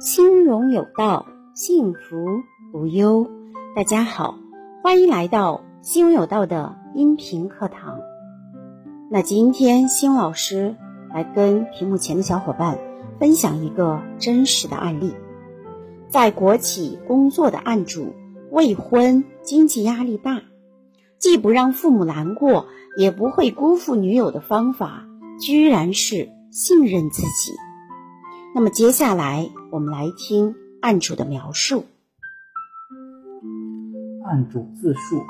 心荣有道，幸福无忧。大家好，欢迎来到心荣有道的音频课堂。那今天，新老师来跟屏幕前的小伙伴分享一个真实的案例。在国企工作的案主，未婚，经济压力大，既不让父母难过，也不会辜负女友的方法，居然是信任自己。那么接下来，我们来听案主的描述。案主自述：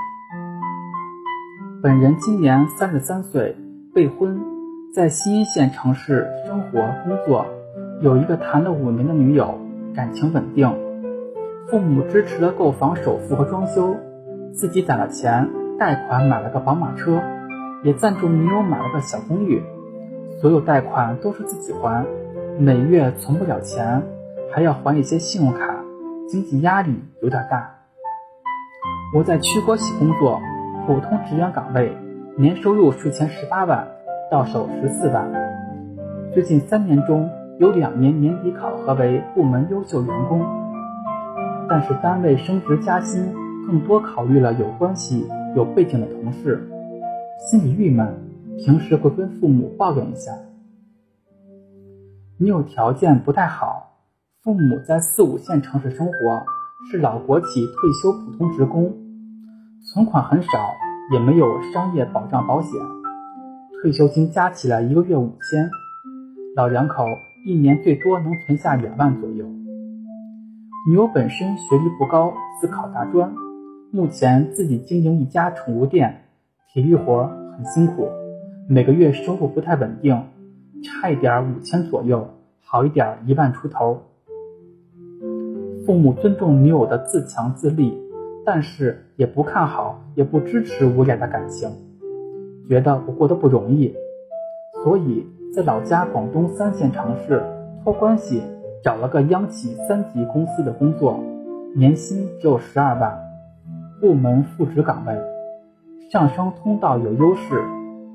本人今年三十三岁，未婚，在新一线城市生活工作，有一个谈了五年的女友，感情稳定。父母支持了购房首付和装修，自己攒了钱贷款买了个宝马车，也赞助女友买了个小公寓，所有贷款都是自己还。每月存不了钱，还要还一些信用卡，经济压力有点大。我在区国企工作，普通职员岗位，年收入税前十八万，到手十四万。最近三年中有两年年底考核为部门优秀员工，但是单位升职加薪更多考虑了有关系、有背景的同事，心里郁闷，平时会跟父母抱怨一下。女友条件不太好，父母在四五线城市生活，是老国企退休普通职工，存款很少，也没有商业保障保险，退休金加起来一个月五千，老两口一年最多能存下两万左右。女友本身学历不高，自考大专，目前自己经营一家宠物店，体力活很辛苦，每个月收入不太稳定。差一点五千左右，好一点一万出头。父母尊重女友的自强自立，但是也不看好，也不支持我俩的感情，觉得我过得不容易，所以在老家广东三线城市托关系找了个央企三级公司的工作，年薪只有十二万，部门副职岗位，上升通道有优势，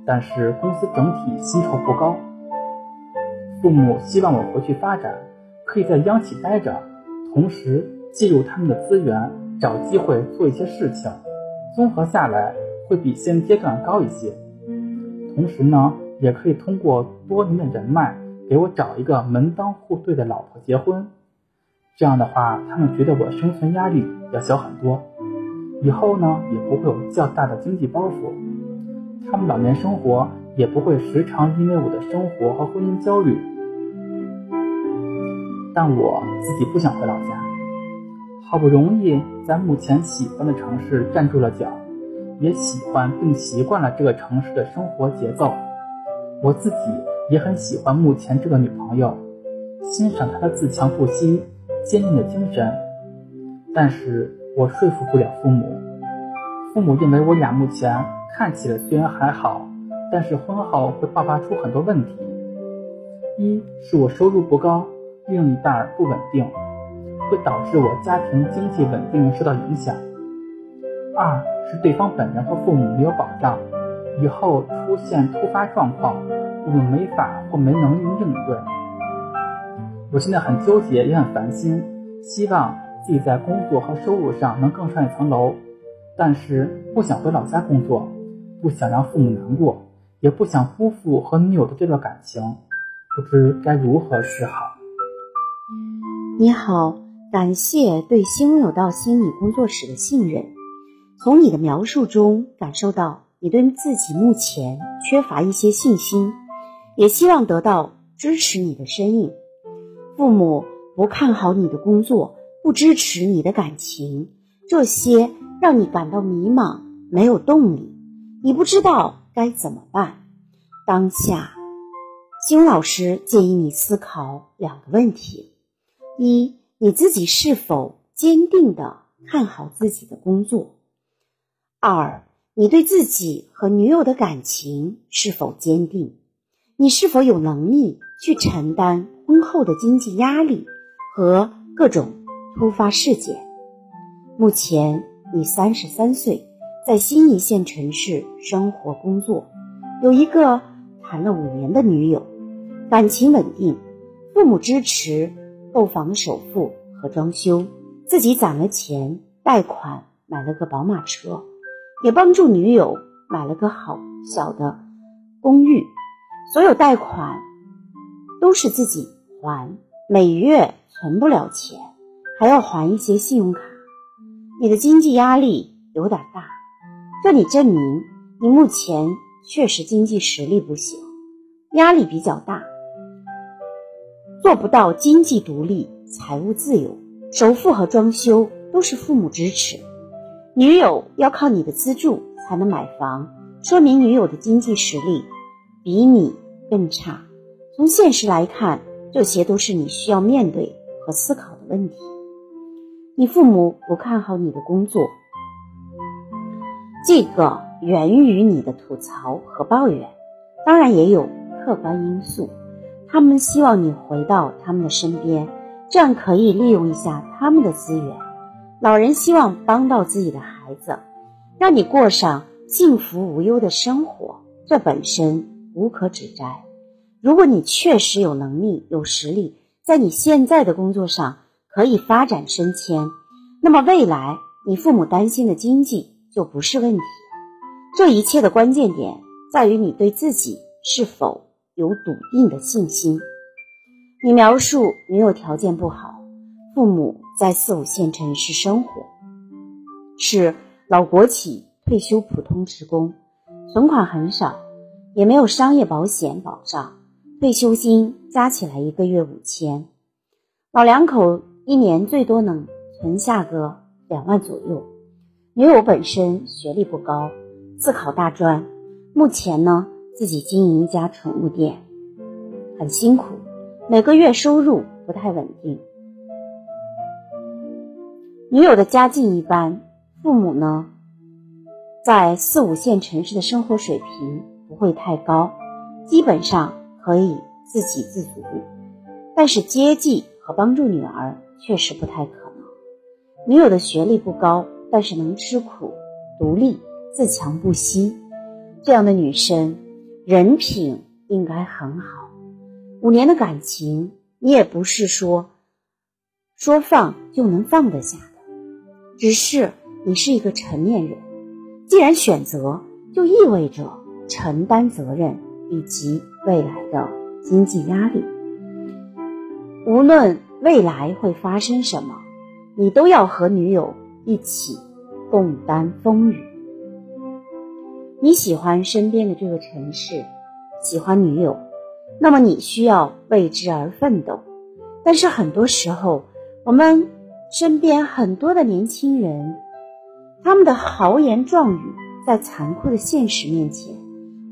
但是公司整体薪酬不高。父母希望我回去发展，可以在央企待着，同时介入他们的资源，找机会做一些事情，综合下来会比现阶段高一些。同时呢，也可以通过多年的人脉，给我找一个门当户对的老婆结婚。这样的话，他们觉得我生存压力要小很多，以后呢也不会有较大的经济包袱，他们老年生活。也不会时常因为我的生活和婚姻焦虑，但我自己不想回老家。好不容易在目前喜欢的城市站住了脚，也喜欢并习惯了这个城市的生活节奏。我自己也很喜欢目前这个女朋友，欣赏她的自强不息、坚定的精神。但是我说服不了父母，父母认为我俩目前看起来虽然还好。但是婚后会爆发出很多问题，一是我收入不高，另一半不稳定，会导致我家庭经济稳定受到影响；二是对方本人和父母没有保障，以后出现突发状况，我们没法或没能力应对。我现在很纠结，也很烦心，希望自己在工作和收入上能更上一层楼，但是不想回老家工作，不想让父母难过。也不想辜负和女友的这段感情，不知该如何是好。你好，感谢对新有道心理工作室的信任。从你的描述中感受到你对自己目前缺乏一些信心，也希望得到支持你的身影。父母不看好你的工作，不支持你的感情，这些让你感到迷茫，没有动力，你不知道。该怎么办？当下，金老师建议你思考两个问题：一，你自己是否坚定的看好自己的工作；二，你对自己和女友的感情是否坚定？你是否有能力去承担婚后的经济压力和各种突发事件？目前你三十三岁。在新一线城市生活工作，有一个谈了五年的女友，感情稳定，父母支持，购房首付和装修，自己攒了钱贷款买了个宝马车，也帮助女友买了个好小的公寓。所有贷款都是自己还，每月存不了钱，还要还一些信用卡，你的经济压力有点大。这里证明你目前确实经济实力不行，压力比较大，做不到经济独立、财务自由。首付和装修都是父母支持，女友要靠你的资助才能买房，说明女友的经济实力比你更差。从现实来看，这些都是你需要面对和思考的问题。你父母不看好你的工作。这个源于你的吐槽和抱怨，当然也有客观因素。他们希望你回到他们的身边，这样可以利用一下他们的资源。老人希望帮到自己的孩子，让你过上幸福无忧的生活，这本身无可指摘。如果你确实有能力、有实力，在你现在的工作上可以发展升迁，那么未来你父母担心的经济。就不是问题。这一切的关键点在于你对自己是否有笃定的信心。你描述女友条件不好，父母在四五线城市生活，是老国企退休普通职工，存款很少，也没有商业保险保障，退休金加起来一个月五千，老两口一年最多能存下个两万左右。女友本身学历不高，自考大专，目前呢自己经营一家宠物店，很辛苦，每个月收入不太稳定。女友的家境一般，父母呢在四五线城市的生活水平不会太高，基本上可以自给自足，但是接济和帮助女儿确实不太可能。女友的学历不高。但是能吃苦、独立、自强不息，这样的女生人品应该很好。五年的感情，你也不是说说放就能放得下的，只是你是一个成年人。既然选择，就意味着承担责任以及未来的经济压力。无论未来会发生什么，你都要和女友。一起共担风雨。你喜欢身边的这个城市，喜欢女友，那么你需要为之而奋斗。但是很多时候，我们身边很多的年轻人，他们的豪言壮语在残酷的现实面前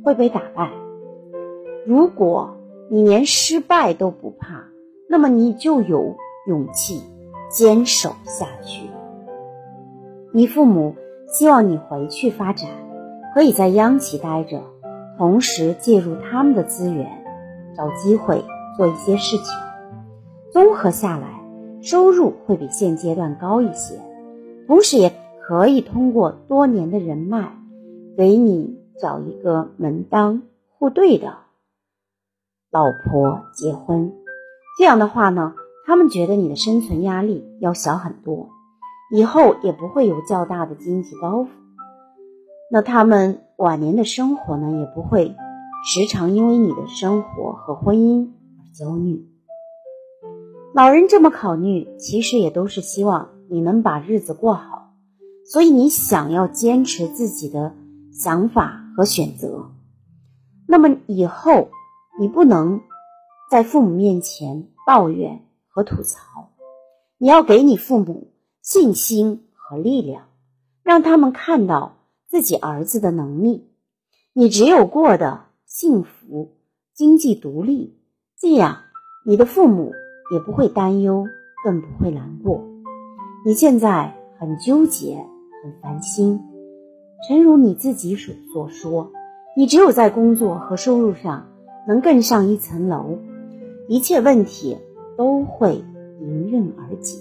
会被打败。如果你连失败都不怕，那么你就有勇气坚守下去。你父母希望你回去发展，可以在央企待着，同时介入他们的资源，找机会做一些事情。综合下来，收入会比现阶段高一些，同时也可以通过多年的人脉，给你找一个门当户对的老婆结婚。这样的话呢，他们觉得你的生存压力要小很多。以后也不会有较大的经济包袱，那他们晚年的生活呢，也不会时常因为你的生活和婚姻而焦虑。老人这么考虑，其实也都是希望你能把日子过好，所以你想要坚持自己的想法和选择。那么以后你不能在父母面前抱怨和吐槽，你要给你父母。信心和力量，让他们看到自己儿子的能力。你只有过得幸福、经济独立，这样你的父母也不会担忧，更不会难过。你现在很纠结、很烦心，诚如你自己所所说，你只有在工作和收入上能更上一层楼，一切问题都会迎刃而解。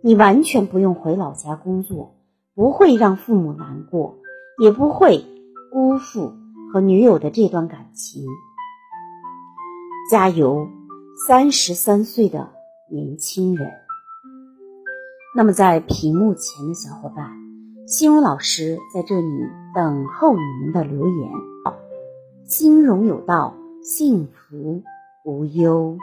你完全不用回老家工作，不会让父母难过，也不会辜负和女友的这段感情。加油，三十三岁的年轻人。那么，在屏幕前的小伙伴，心如老师在这里等候你们的留言。心荣有道，幸福无忧。